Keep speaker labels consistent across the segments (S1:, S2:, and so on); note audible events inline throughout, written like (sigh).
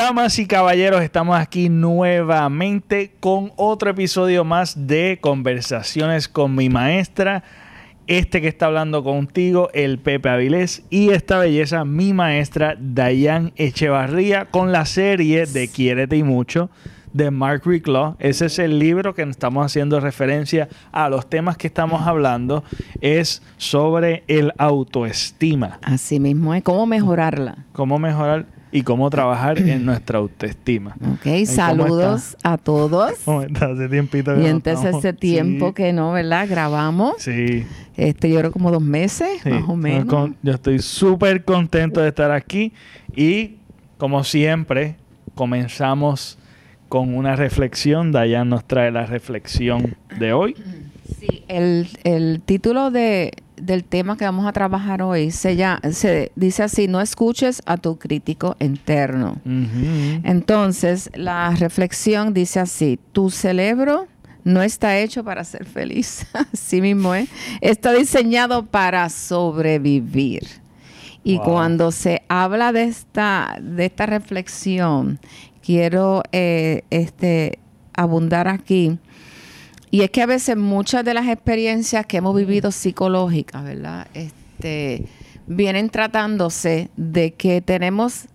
S1: Damas y caballeros, estamos aquí nuevamente con otro episodio más de Conversaciones con mi maestra. Este que está hablando contigo, el Pepe Avilés, y esta belleza, mi maestra Dayan Echevarría, con la serie de Quiérete y Mucho de Mark Ricklaw. Ese es el libro que estamos haciendo referencia a los temas que estamos hablando. Es sobre el autoestima.
S2: Así mismo es. ¿Cómo mejorarla?
S1: Cómo mejorar y cómo trabajar en (clears throat) nuestra autoestima.
S2: Ok, saludos a todos.
S1: ¿Cómo está? Hace tiempito
S2: que Y entonces ese tiempo que no, ¿verdad? Grabamos.
S1: Sí.
S2: Este, yo creo como dos meses, más o menos.
S1: yo estoy súper contento de estar aquí y como siempre comenzamos con una reflexión. Dayan nos trae la reflexión de hoy.
S2: Sí, el, el título de, del tema que vamos a trabajar hoy se, ya, se dice así, no escuches a tu crítico interno. Entonces, la reflexión dice así, tu cerebro no está hecho para ser feliz, (laughs) así mismo es, está diseñado para sobrevivir. Y cuando se habla de esta, de esta reflexión, quiero eh, este, abundar aquí y es que a veces muchas de las experiencias que hemos vivido psicológicas, ¿verdad? Este, vienen tratándose de que tenemos,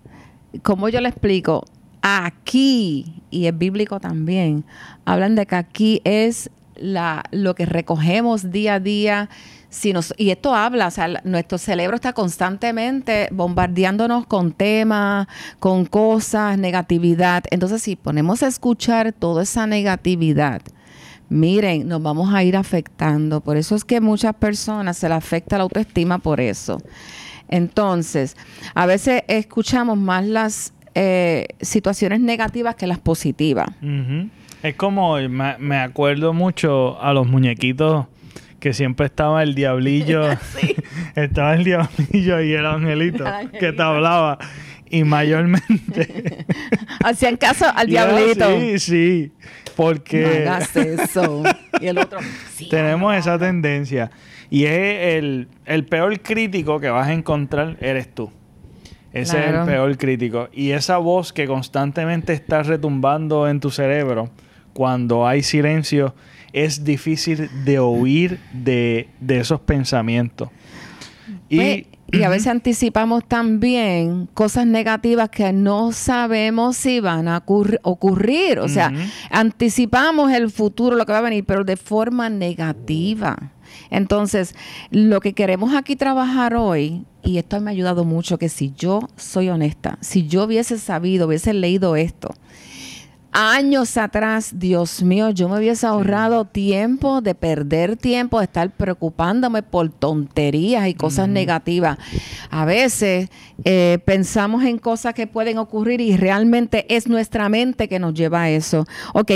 S2: como yo le explico, aquí, y es bíblico también, hablan de que aquí es la, lo que recogemos día a día. Si y esto habla, o sea, nuestro cerebro está constantemente bombardeándonos con temas, con cosas, negatividad. Entonces, si ponemos a escuchar toda esa negatividad, miren, nos vamos a ir afectando. Por eso es que muchas personas se les afecta la autoestima por eso. Entonces, a veces escuchamos más las eh, situaciones negativas que las positivas.
S1: Es como, me, acuerdo mucho a los muñequitos que siempre estaba el diablillo, (laughs) (laughs) estaba el diablillo y el angelito, (laughs) que te hablaba. Y mayormente...
S2: Hacían caso al diablito.
S1: Sí, sí. Porque...
S2: eso. Y el otro... (laughs)
S1: tenemos esa tendencia. Y es el, peor crítico que vas a encontrar eres tú. Ese es el peor crítico. Y esa voz que constantemente está retumbando en tu cerebro cuando hay silencio es difícil de oír de, esos pensamientos.
S2: Y pues, y a veces anticipamos también cosas negativas que no sabemos si van a ocurrir. O sea, anticipamos el futuro, lo que va a venir, pero de forma negativa. Entonces, lo que queremos aquí trabajar hoy, y esto me ha ayudado mucho, que si yo soy honesta, si yo hubiese sabido, hubiese leído esto, años atrás, Dios mío, yo me hubiese ahorrado tiempo de perder tiempo, de estar preocupándome por tonterías y cosas negativas. A veces eh, pensamos en cosas que pueden ocurrir y realmente es nuestra mente que nos lleva a eso. Ok,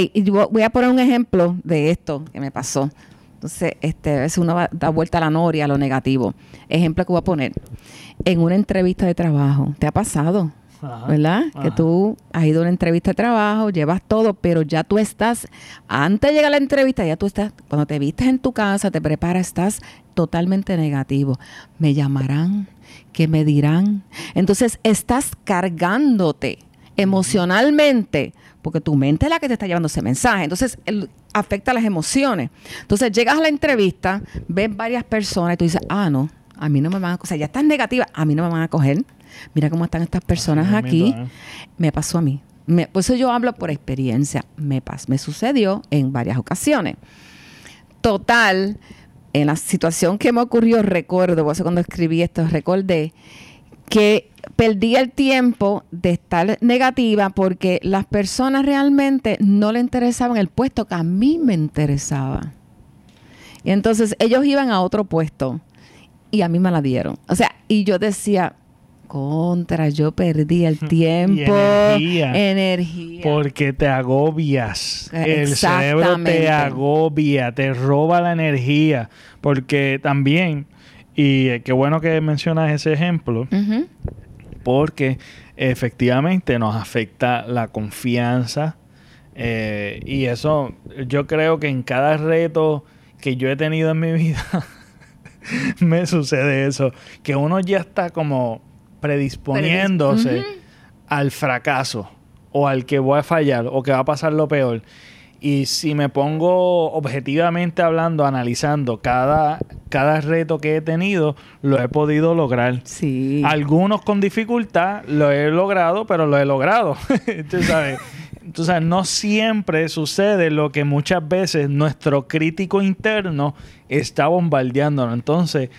S2: voy a poner un ejemplo de esto que me pasó. Entonces, este, a veces uno da vuelta a la noria, a lo negativo. Ejemplo que voy a poner. En una entrevista de trabajo, ¿te ha pasado? ¿Verdad? Que tú has ido a una entrevista de trabajo, llevas todo, pero ya tú estás, antes de llegar a la entrevista, ya tú estás, cuando te vistes en tu casa, te preparas, estás totalmente negativo. Me llamarán, que me dirán. Entonces estás cargándote emocionalmente, porque tu mente es la que te está llevando ese mensaje. Entonces, afecta las emociones. Entonces, llegas a la entrevista, ves varias personas y tú dices, ah, no, a mí no me van a coger. Ya estás negativa, a mí no me van a coger mira cómo están estas personas aquí. ¿eh? Me pasó a mí. por eso yo hablo por experiencia. Me, me sucedió en varias ocasiones. Total, en la situación que me ocurrió, recuerdo, por eso cuando escribí esto, recordé que perdí el tiempo de estar negativa porque las personas realmente no le interesaban el puesto que a mí me interesaba. Y entonces ellos iban a otro puesto y a mí me la dieron. O sea, y yo decía, contra, yo perdí el (laughs) tiempo, energía,
S1: Porque te agobias. El cerebro te agobia, te roba la energía. Porque también, y qué bueno que mencionas ese ejemplo, porque efectivamente nos afecta la confianza. Eh, y eso, yo creo que en cada reto que yo he tenido en mi (laughs) vida, me sucede eso. Que uno ya está como predisponiéndose al fracaso. o al que voy a fallar o que va a pasar lo peor. Y si me pongo objetivamente hablando, analizando cada, cada reto que he tenido, lo he podido lograr.
S2: Sí.
S1: Algunos con dificultad lo he logrado, pero lo he logrado. (laughs) Tú sabes. No siempre sucede lo que muchas veces nuestro crítico interno está bombardeándonos. Entonces,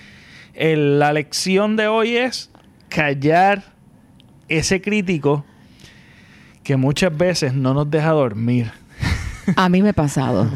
S1: la lección de hoy es callar ese crítico que muchas veces no nos deja dormir.
S2: A mí me ha pasado.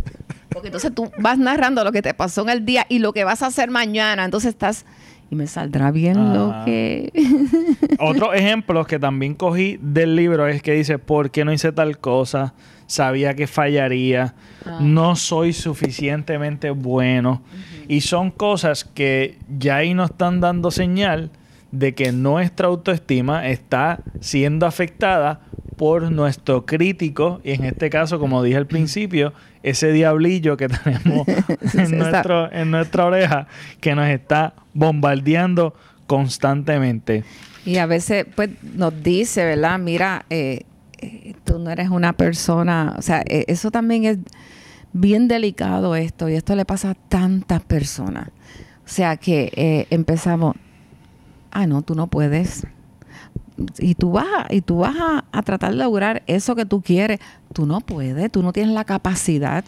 S2: (laughs) Porque entonces tú vas narrando lo que te pasó en el día y lo que vas a hacer mañana. Entonces estás y me saldrá bien lo ah. que... (laughs)
S1: Otro ejemplo que también cogí del libro es que dice, ¿por qué no hice tal cosa? Sabía que fallaría, ah. no soy suficientemente bueno. Y son cosas que ya ahí nos están dando señal de que nuestra autoestima está siendo afectada por nuestro crítico, y en este caso, como dije al principio, ese diablillo que (laughs) tenemos (laughs) en, nuestro, en nuestra oreja que nos está bombardeando constantemente.
S2: Y a veces pues nos dice, ¿verdad? Mira, eh, eh, tú no eres una persona, o sea, eh, eso también es bien delicado esto y esto le pasa a tantas personas. O sea que empezamos, ah, no, tú no puedes. Y tú vas, y tú vas a tratar de lograr eso que tú quieres. Tú no puedes, tú no tienes la capacidad.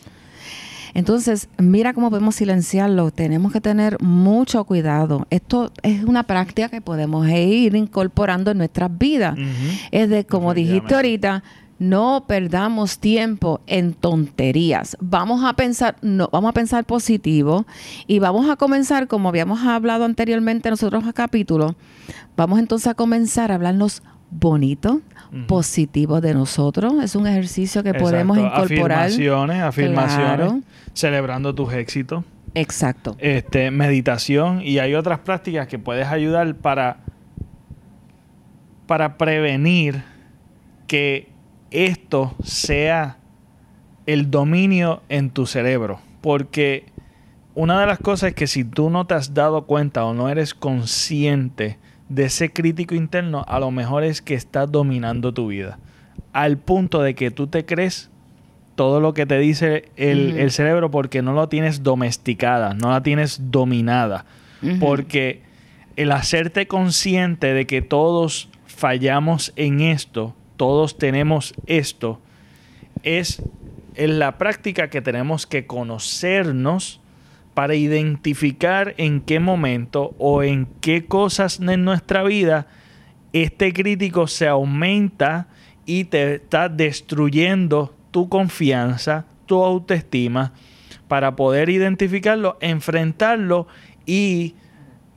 S2: Entonces, mira cómo podemos silenciarlo. Tenemos que tener mucho cuidado. Esto es una práctica que podemos ir incorporando en nuestras vidas. Es de, como dijiste ahorita, no perdamos tiempo en tonterías. Vamos a pensar, no, vamos a pensar positivo y vamos a comenzar, como habíamos hablado anteriormente en nosotros a capítulo, vamos entonces a comenzar a hablarnos bonito, positivo de nosotros. Es un ejercicio que podemos incorporar.
S1: Afirmaciones, afirmaciones, celebrando tus éxitos.
S2: Exacto.
S1: Este, meditación y hay otras prácticas que puedes ayudar para, para prevenir que esto sea el dominio en tu cerebro. Porque una de las cosas es que si tú no te has dado cuenta o no eres consciente de ese crítico interno, a lo mejor es que está dominando tu vida. Al punto de que tú te crees todo lo que te dice el, cerebro porque no lo tienes domesticada, no la tienes dominada. Porque el hacerte consciente de que todos fallamos en esto, todos tenemos esto, es en la práctica que tenemos que conocernos para identificar en qué momento o en qué cosas en nuestra vida este crítico se aumenta y te está destruyendo tu confianza, tu autoestima, para poder identificarlo, enfrentarlo y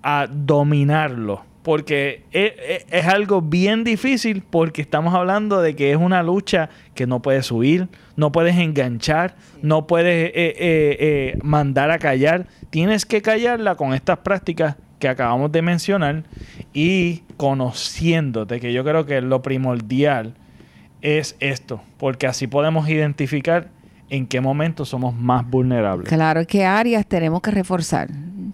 S1: a dominarlo porque es, algo bien difícil porque estamos hablando de que es una lucha que no puedes huir, no puedes enganchar, no puedes eh, eh, eh, mandar a callar. Tienes que callarla con estas prácticas que acabamos de mencionar y conociéndote, que yo creo que lo primordial es esto, porque así podemos identificar en qué momento somos más vulnerables.
S2: Claro, qué áreas tenemos que reforzar,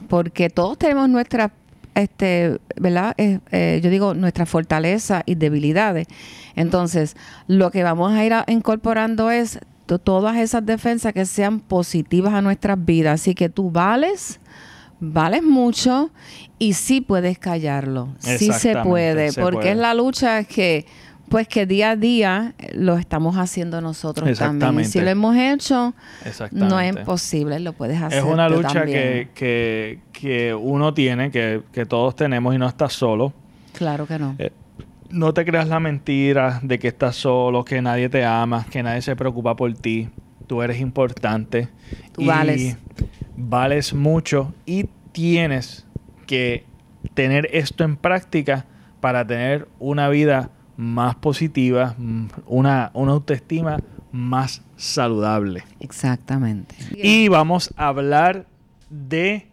S2: porque todos tenemos nuestras este, ¿verdad? Eh, eh, yo digo, nuestra fortaleza y debilidades. Entonces, lo que vamos a ir incorporando es todas esas defensas que sean positivas a nuestras vidas. Así que tú vales, vales mucho y sí puedes callarlo. Sí se puede, porque es la lucha que pues que día a día lo estamos haciendo nosotros también. Si lo hemos hecho, no es imposible, lo puedes hacer.
S1: Es una lucha que, que, que, uno tiene, que, que, todos tenemos y no estás solo.
S2: Claro que no. Eh,
S1: no te creas la mentira de que estás solo, que nadie te ama, que nadie se preocupa por ti. Tú eres importante.
S2: Tú vales.
S1: Vales mucho y tienes que tener esto en práctica para tener una vida más positiva, mm, una, una autoestima más saludable.
S2: Exactamente.
S1: Y vamos a hablar de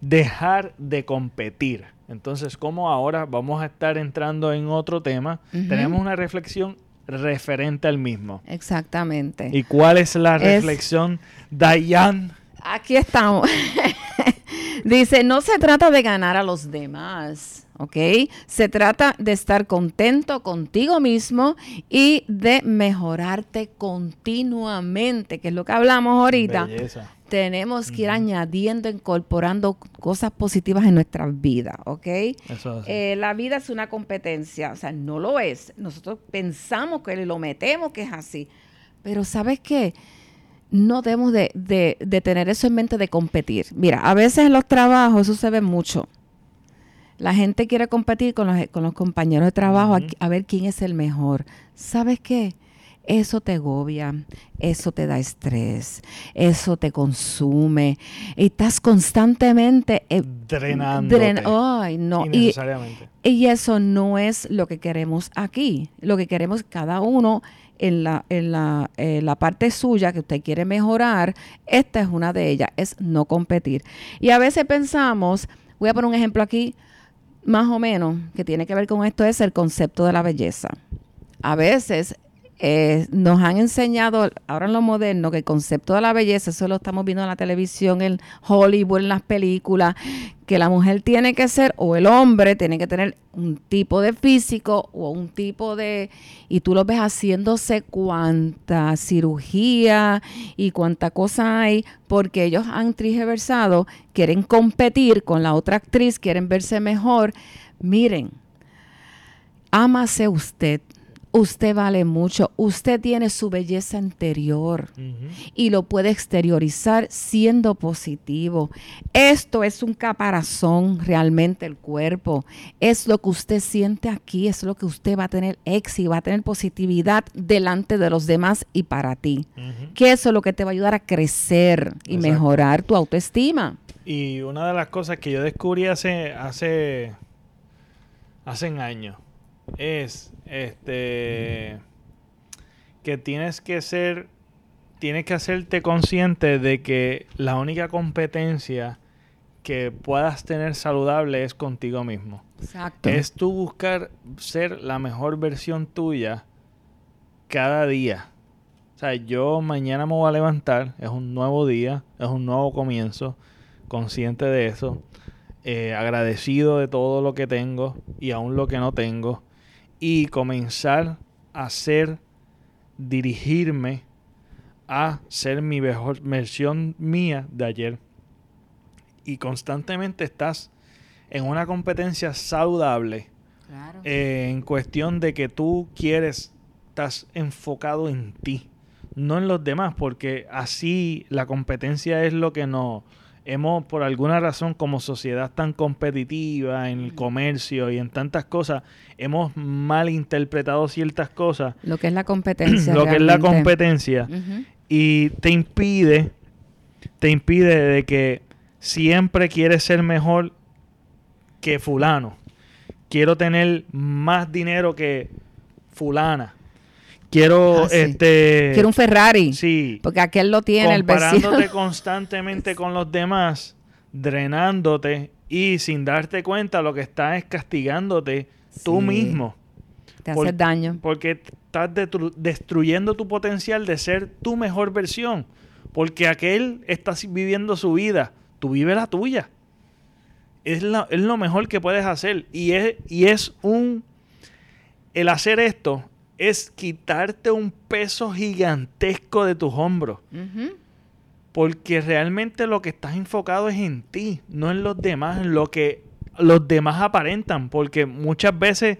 S1: dejar de competir. Entonces, como ahora vamos a estar entrando en otro tema, tenemos una reflexión referente al mismo.
S2: Exactamente.
S1: ¿Y cuál es la reflexión, Dayan?
S2: Aquí estamos. (laughs) Dice, no se trata de ganar a los demás, ¿ok? Se trata de estar contento contigo mismo y de mejorarte continuamente, que es lo que hablamos ahorita. Tenemos que ir añadiendo, incorporando cosas positivas en nuestras vidas, ¿ok? Eh, la vida es una competencia, o sea, no lo es. Nosotros pensamos que lo metemos que es así, pero ¿sabes qué? No debemos de, de, tener eso en mente de competir. Mira, a veces en los trabajos eso se ve mucho. La gente quiere competir con los, con los compañeros de trabajo a, ver quién es el mejor. ¿Sabes qué? Eso te agobia, eso te da estrés, eso te consume. Y estás constantemente
S1: eh, drenando.
S2: Ay, no. Y, y eso no es lo que queremos aquí. Lo que queremos cada uno en la, en la, eh, la parte suya que usted quiere mejorar, esta es una de ellas, es no competir. Y a veces pensamos, voy a poner un ejemplo aquí, más o menos, que tiene que ver con esto, es el concepto de la belleza. A veces eh, nos han enseñado ahora en lo moderno que el concepto de la belleza, eso lo estamos viendo en la televisión, en Hollywood, en las películas, que la mujer tiene que ser o el hombre tiene que tener un tipo de físico o un tipo de... Y tú lo ves haciéndose cuánta cirugía y cuánta cosa hay porque ellos han trigeversado, quieren competir con la otra actriz, quieren verse mejor. Miren, ámase usted Usted vale mucho, usted tiene su belleza interior y lo puede exteriorizar siendo positivo. Esto es un caparazón realmente el cuerpo. Es lo que usted siente aquí, es lo que usted va a tener éxito, va a tener positividad delante de los demás y para ti. Que eso es lo que te va a ayudar a crecer y mejorar tu autoestima.
S1: Y una de las cosas que yo descubrí hace hace hace años es este que tienes que ser tienes que hacerte consciente de que la única competencia que puedas tener saludable es contigo mismo. Exacto. Es tú buscar ser la mejor versión tuya cada día. O sea, yo mañana me voy a levantar, es un nuevo día, es un nuevo comienzo, consciente de eso, eh, agradecido de todo lo que tengo y aún lo que no tengo y comenzar a ser, dirigirme a ser mi mejor versión mía de ayer. Y constantemente estás en una competencia saludable. Eh, en cuestión de que tú quieres, estás enfocado en ti, no en los demás, porque así la competencia es lo que nos hemos, por alguna razón, como sociedad tan competitiva en el comercio y en tantas cosas, hemos malinterpretado ciertas cosas.
S2: Lo que es la competencia. (clears throat)
S1: lo que es la competencia. Y te impide, te impide de que siempre quieres ser mejor que fulano. Quiero tener más dinero que fulana. Quiero, ah, este...
S2: Quiero un Ferrari.
S1: Sí.
S2: Porque aquel lo tiene el vecino.
S1: Comparándote (laughs) constantemente con los demás, drenándote y sin darte cuenta lo que estás es castigándote tú mismo.
S2: Te haces daño.
S1: Porque estás destruyendo tu potencial de ser tu mejor versión. Porque aquel está viviendo su vida. Tú vives la tuya. Es, es lo mejor que puedes hacer. Y es, y es un... El hacer esto es quitarte un peso gigantesco de tus hombros. Porque realmente lo que estás enfocado es en ti, no en los demás, en lo que los demás aparentan. Porque muchas veces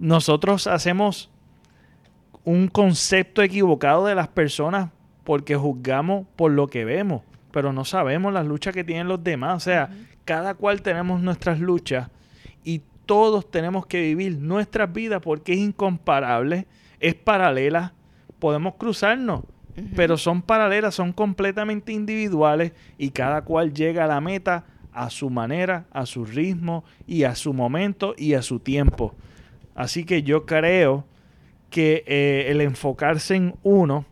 S1: nosotros hacemos un concepto equivocado de las personas porque juzgamos por lo que vemos, pero no sabemos las luchas que tienen los demás. O sea, cada cual tenemos nuestras luchas todos tenemos que vivir nuestras vidas porque es incomparable, es paralela, podemos cruzarnos, pero son paralelas, son completamente individuales y cada cual llega a la meta a su manera, a su ritmo y a su momento y a su tiempo. Así que yo creo que eh, el enfocarse en uno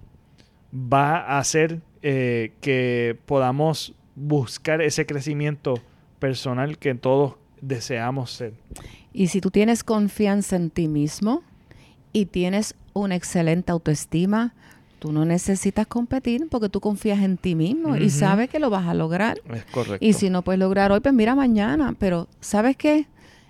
S1: va a hacer eh, que podamos buscar ese crecimiento personal que todos deseamos ser.
S2: Y si tú tienes confianza en ti mismo y tienes una excelente autoestima, Tú no necesitas competir porque tú confías en ti mismo y sabes que lo vas a lograr.
S1: Es correcto.
S2: Y si no puedes lograr hoy, pues mira mañana. Pero ¿sabes qué?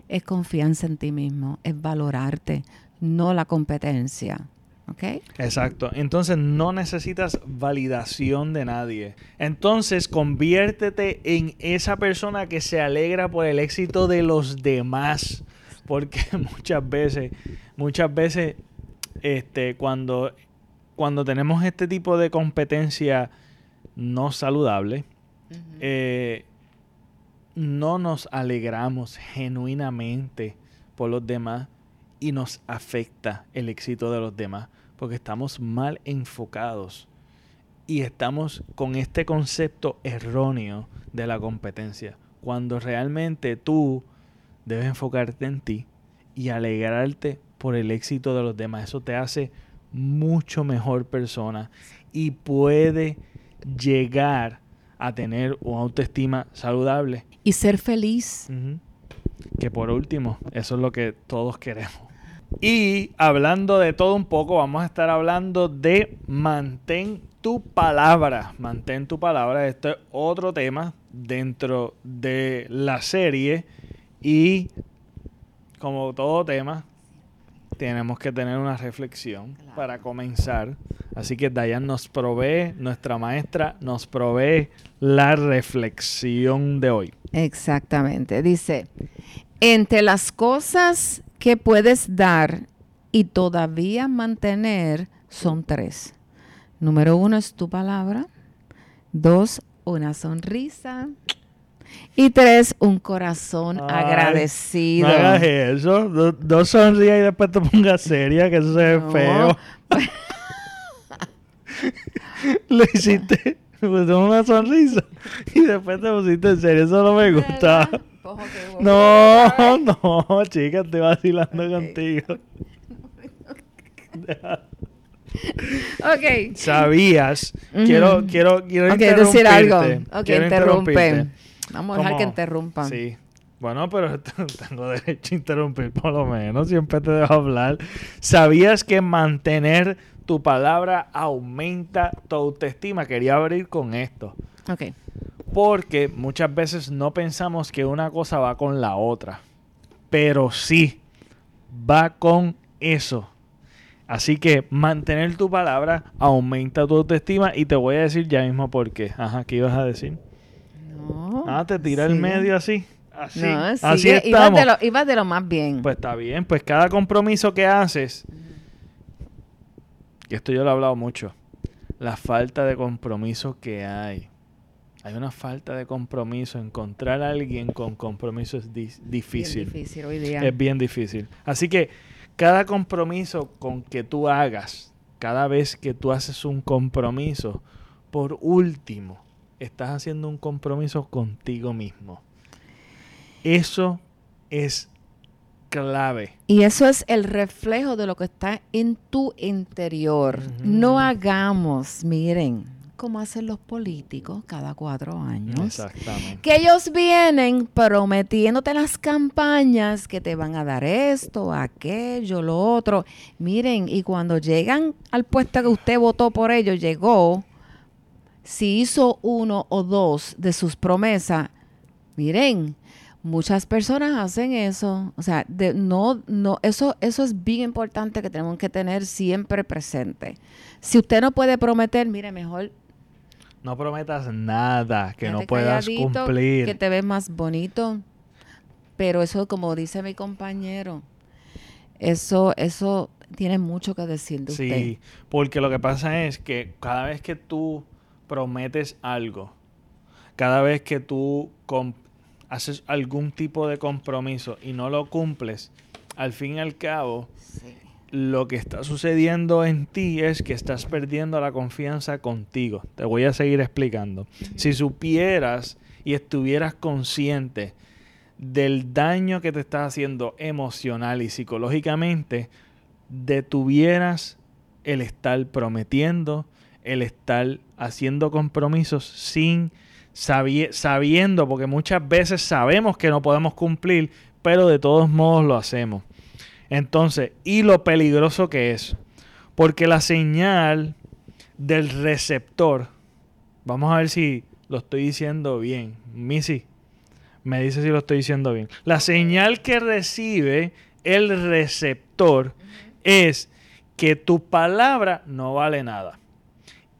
S2: Es confianza en ti mismo, es valorarte, no la competencia. ¿Ok?
S1: Exacto. Entonces no necesitas validación de nadie. Entonces conviértete en esa persona que se alegra por el éxito de los demás. Porque (laughs) muchas veces, muchas veces, este, cuando cuando tenemos este tipo de competencia no saludable, eh, no nos alegramos genuinamente por los demás y nos afecta el éxito de los demás porque estamos mal enfocados y estamos con este concepto erróneo de la competencia, cuando realmente tú debes enfocarte en ti y alegrarte por el éxito de los demás. Eso te hace mucho mejor persona y puede llegar a tener una autoestima saludable.
S2: Y ser feliz.
S1: Que por último, eso es lo que todos queremos. Y hablando de todo un poco, vamos a estar hablando de mantén tu palabra. Mantén tu palabra. Este es otro tema dentro de la serie. Y como todo tema, tenemos que tener una reflexión para comenzar. Así que Dayan nos provee, nuestra maestra nos provee la reflexión de hoy.
S2: Exactamente. Dice, entre las cosas que puedes dar y todavía mantener son tres. Número uno es tu palabra. Dos, una sonrisa. Y tres, un corazón agradecido.
S1: No hagas eso. No, sonrías y después te pongas seria, que eso se ve feo. (laughs) (laughs) Lo hiciste, (laughs) pusiste una sonrisa (laughs) y después te pusiste en serio. Eso no me gusta. (laughs) No, no, chica, estoy vacilando contigo.
S2: ok.
S1: Sabías. Quiero, quiero, quiero
S2: okay, decir algo. Ok, interrumpe. Vamos a dejar que interrumpan.
S1: Sí. Bueno, pero tengo derecho a interrumpir por lo menos. Siempre te dejo hablar. ¿Sabías que mantener tu palabra aumenta tu autoestima? Quería abrir con esto.
S2: Ok.
S1: Porque muchas veces no pensamos que una cosa va con la otra. Pero sí, va con eso. Así que mantener tu palabra aumenta tu autoestima y te voy a decir ya mismo por qué. Ajá, ¿qué ibas a decir? Ah, te tira el medio así. Así, no, así
S2: estamos. Ibas de, lo, más bien.
S1: Pues está bien, pues cada compromiso que haces, y esto yo lo he hablado mucho, la falta de compromiso que hay. Hay una falta de compromiso. Encontrar a alguien con compromiso es difícil.
S2: Es difícil hoy día.
S1: Es bien difícil. Así que cada compromiso con que tú hagas, cada vez que tú haces un compromiso, por último, estás haciendo un compromiso contigo mismo. Eso es clave.
S2: Y eso es el reflejo de lo que está en tu interior. No hagamos, miren, como hacen los políticos cada cuatro años.
S1: Exactamente.
S2: Que ellos vienen prometiéndote las campañas que te van a dar esto, aquello, lo otro. Miren, y cuando llegan al puesto que usted votó por ellos, llegó, si hizo uno o dos de sus promesas, miren, muchas personas hacen eso. O sea, de, no, no, eso, eso es bien importante que tenemos que tener siempre presente. Si usted no puede prometer, mire, mejor.
S1: No prometas nada que no puedas cumplir.
S2: Que te ves más bonito. Pero eso, como dice mi compañero, eso, eso tiene mucho que decir de usted. Sí,
S1: porque lo que pasa es que cada vez que tú prometes algo, cada vez que tú haces algún tipo de compromiso y no lo cumples, al fin y al cabo, lo que está sucediendo en ti es que estás perdiendo la confianza contigo. Te voy a seguir explicando. Si supieras y estuvieras consciente del daño que te estás haciendo emocional y psicológicamente, detuvieras el estar prometiendo, el estar haciendo compromisos sin sabiendo, porque muchas veces sabemos que no podemos cumplir, pero de todos modos lo hacemos. Entonces, y lo peligroso que es, porque la señal del receptor. Vamos a ver si lo estoy diciendo bien. Missy, me dice si lo estoy diciendo bien. La señal que recibe el receptor es que tu palabra no vale nada.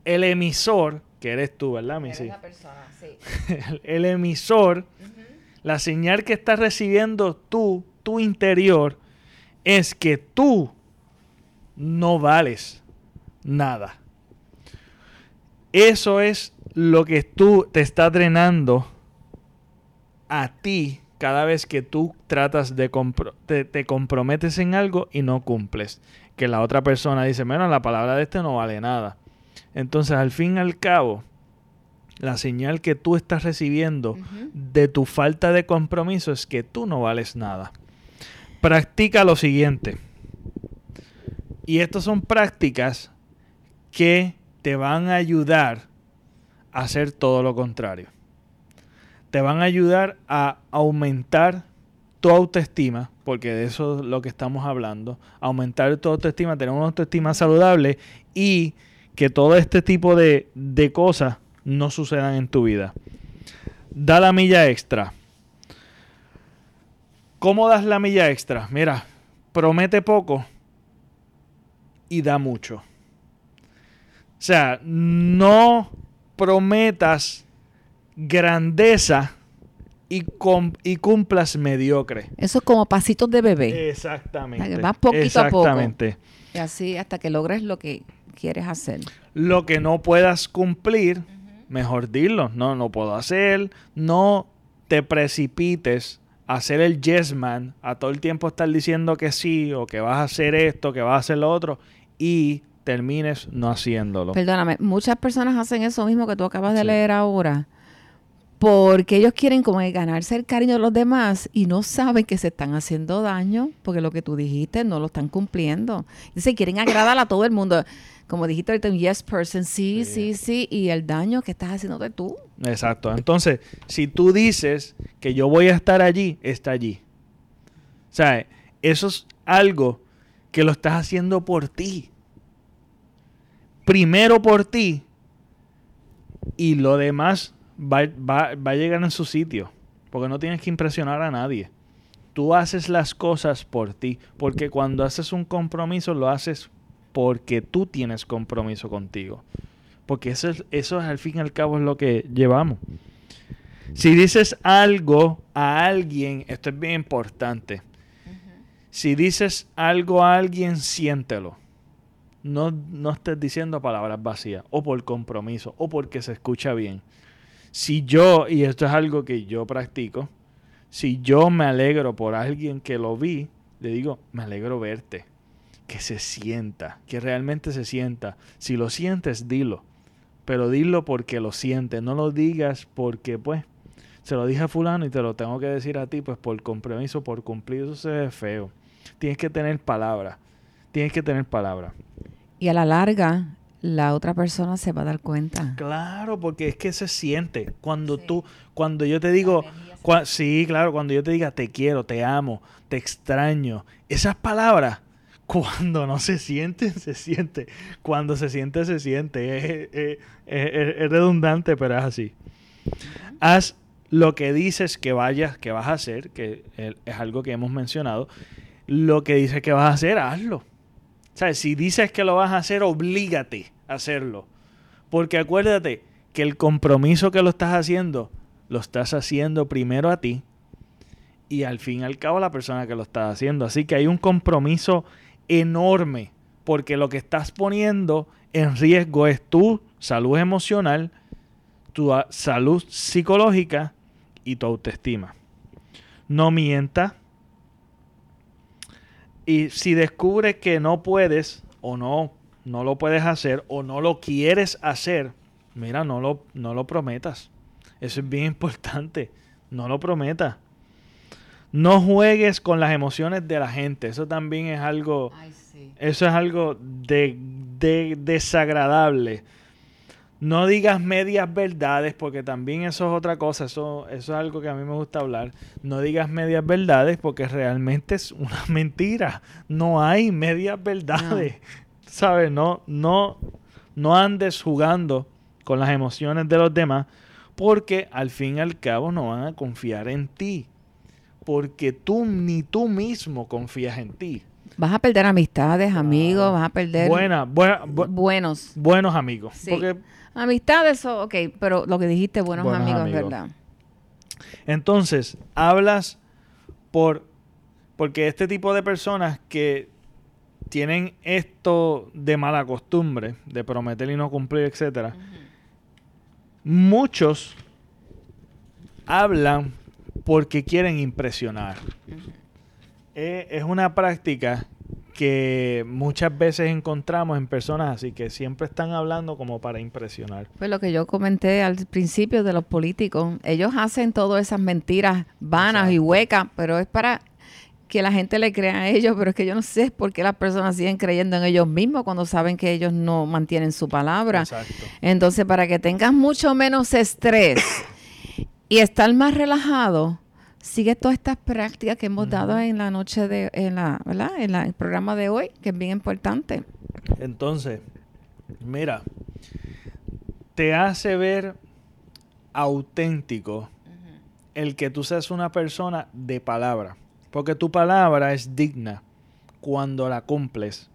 S1: El emisor, que eres tú, ¿verdad, Missy? (laughs) el, emisor, la señal que estás recibiendo tú, tu interior, es que tú no vales nada. Eso es lo que tú te está drenando a ti cada vez que tú tratas de te, comprometes en algo y no cumples. Que la otra persona dice, bueno, la palabra de este no vale nada. Entonces, al fin y al cabo, la señal que tú estás recibiendo de tu falta de compromiso es que tú no vales nada. Practica lo siguiente. Y estas son prácticas que te van a ayudar a hacer todo lo contrario te van a ayudar a aumentar tu autoestima, porque de eso es lo que estamos hablando, aumentar tu autoestima, tener una autoestima saludable y que todo este tipo de, de cosas no sucedan en tu vida. Da la milla extra. ¿Cómo das la milla extra? Mira, promete poco y da mucho. O sea, no prometas grandeza y, y cumplas mediocre.
S2: Eso es como pasitos de bebé.
S1: Exactamente.
S2: Vas poquito a poco. Y así hasta que logres lo que quieres hacer.
S1: Lo que no puedas cumplir, mejor dilo. No, no puedo hacer. No te precipites a hacer el yes man, a todo el tiempo estar diciendo que sí, o que vas a hacer esto, que vas a hacer lo otro, y termines no haciéndolo.
S2: Perdóname, muchas personas hacen eso mismo que tú acabas de leer ahora porque ellos quieren como ganarse el cariño de los demás y no saben que se están haciendo daño porque lo que tú dijiste no lo están cumpliendo. Entonces quieren agradar a todo el mundo. Como dijiste ahorita, un yes person, sí, sí, sí, y el daño que estás haciendo de tú.
S1: Exacto. Entonces, si tú dices que yo voy a estar allí, está allí. O sea, eso es algo que lo estás haciendo por ti. Primero por ti y lo demás va, a llegar en su sitio. Porque no tienes que impresionar a nadie. Tú haces las cosas por ti. Porque cuando haces un compromiso, lo haces porque tú tienes compromiso contigo. Porque eso es, eso es al fin y al cabo es lo que llevamos. Si dices algo a alguien, esto es bien importante. Si dices algo a alguien, siéntelo. No, no estés diciendo palabras vacías, o por compromiso, o porque se escucha bien si yo, y esto es algo que yo practico, si yo me alegro por alguien que lo vi, le digo, me alegro verte. Que se sienta, que realmente se sienta. Si lo sientes, dilo. Pero dilo porque lo sientes, no lo digas porque, pues, se lo dije a fulano y te lo tengo que decir a ti, pues por compromiso, por cumplir, eso se ve feo. Tienes que tener palabra. Tienes que tener palabra.
S2: Y a la larga, la otra persona se va a dar cuenta.
S1: Claro, porque es que se siente. Cuando tú, cuando yo te digo, sí, claro, cuando yo te diga te quiero, te amo, te extraño, esas palabras, (laughs) cuando no se sienten, se siente. Cuando se siente, se siente. Es, es redundante, pero es así. Haz lo que dices que vayas, que vas a hacer, que es algo que hemos mencionado. Lo que dices que vas a hacer, hazlo. Si dices que lo vas a hacer, oblígate a hacerlo. Porque acuérdate que el compromiso que lo estás haciendo, lo estás haciendo primero a ti y al fin y al cabo a la persona que lo está haciendo. Así que hay un compromiso enorme porque lo que estás poniendo en riesgo es tu salud emocional, tu salud psicológica y tu autoestima. No mientas, y si descubres que no puedes o no, no lo puedes hacer o no lo quieres hacer, mira, no lo, no lo prometas. Eso es bien (laughs) importante. No lo prometas. No juegues con las emociones de la gente. Eso también es algo. Eso es algo de, de, desagradable. No digas medias verdades, porque también eso es otra cosa, eso, eso es algo que a mí me gusta hablar. No digas medias verdades porque realmente es una (laughs) mentira. No hay medias verdades. ¿Sabes? No, no, no andes jugando con las emociones de los demás, porque al fin y al cabo no van a confiar en ti. Porque tú ni tú mismo confías en ti.
S2: Vas a perder amistades, amigos, vas a perder
S1: buena,
S2: buenos.
S1: Buenos amigos.
S2: Amistades, ok, pero lo que dijiste, buenos, amigos, es verdad.
S1: Entonces, hablas por... Porque este tipo de personas que tienen esto de mala costumbre, de prometer y no cumplir, etcétera, muchos hablan porque quieren impresionar. Eh, es una práctica que muchas veces encontramos en personas así que siempre están hablando como para impresionar.
S2: Pues lo que yo comenté al principio de los políticos, ellos hacen todas esas mentiras vanas y huecas, pero es para que la gente le crea a ellos, pero es que yo no sé por qué las personas siguen creyendo en ellos mismos cuando saben que ellos no mantienen su palabra. Exacto. Entonces, para que tengas mucho menos estrés y estar más relajado, sigue todas estas prácticas que hemos dado en la noche de, en la, ¿verdad? En el programa de hoy, que es bien importante.
S1: Entonces, mira, te hace ver auténtico el que tú seas una persona de palabra, porque tu palabra es digna cuando la cumples.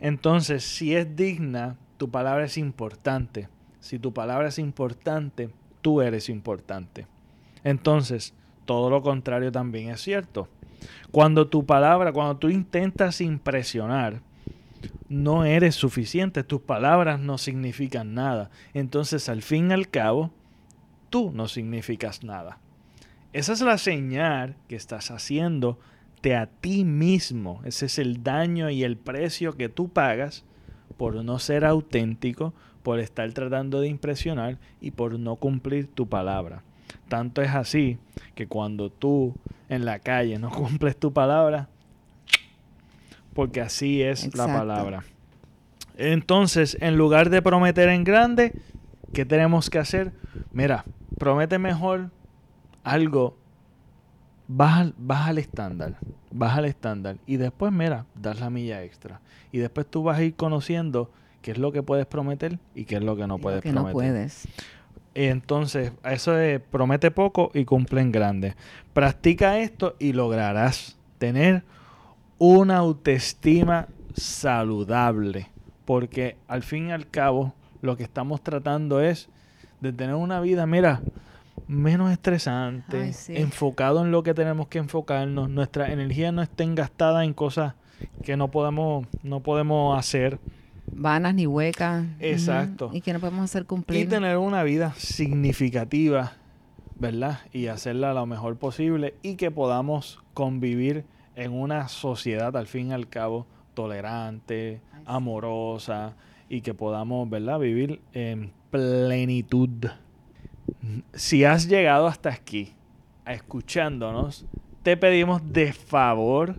S1: Entonces, si es digna, tu palabra es importante. Si tu palabra es importante, tú eres importante. Entonces, todo lo contrario también es cierto. Cuando tu palabra, cuando tú intentas impresionar, no eres suficiente, tus palabras no significan nada. Entonces, al fin y al cabo, tú no significas nada. Esa es la señal que estás haciéndote a ti mismo. Ese es el daño y el precio que tú pagas por no ser auténtico, por estar tratando de impresionar y por no cumplir tu palabra. Tanto es así que cuando tú en la calle no (laughs) cumples tu palabra, porque así es la palabra. Entonces, en lugar de prometer en grande, ¿qué tenemos que hacer? Mira, promete mejor algo, baja, baja el estándar, baja el estándar y después, mira, das la milla extra. Y después tú vas a ir conociendo qué es lo que puedes prometer y qué es lo que no puedes
S2: que
S1: prometer.
S2: No puedes.
S1: Entonces, eso es, promete poco y cumple en grande. Practica esto y lograrás tener una autoestima saludable. Porque al fin y al cabo, lo que estamos tratando es de tener una vida, mira, menos estresante, enfocado en lo que tenemos que enfocarnos, nuestra energía no esté gastada en cosas que no podemos, no podemos hacer
S2: vanas ni huecas.
S1: Exacto.
S2: Y que no podemos hacer cumplir.
S1: Y tener una vida significativa, ¿verdad? Y hacerla lo mejor posible y que podamos convivir en una sociedad al fin y al cabo tolerante, amorosa y que podamos, ¿verdad? Vivir en plenitud. Si has llegado hasta aquí, escuchándonos, te pedimos de favor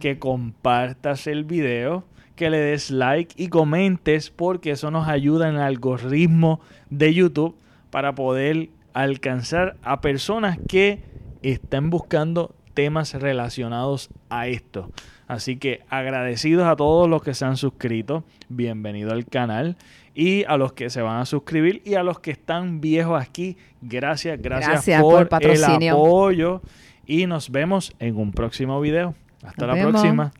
S1: que compartas el video que le des like y comentes porque eso nos ayuda en el algoritmo de YouTube para poder alcanzar a personas que estén buscando temas relacionados a esto. Así que agradecidos a todos los que se han suscrito, bienvenido al canal y a los que se van a suscribir y a los que están viejos aquí, gracias, gracias, por, el apoyo y nos vemos en un próximo video. Hasta la próxima.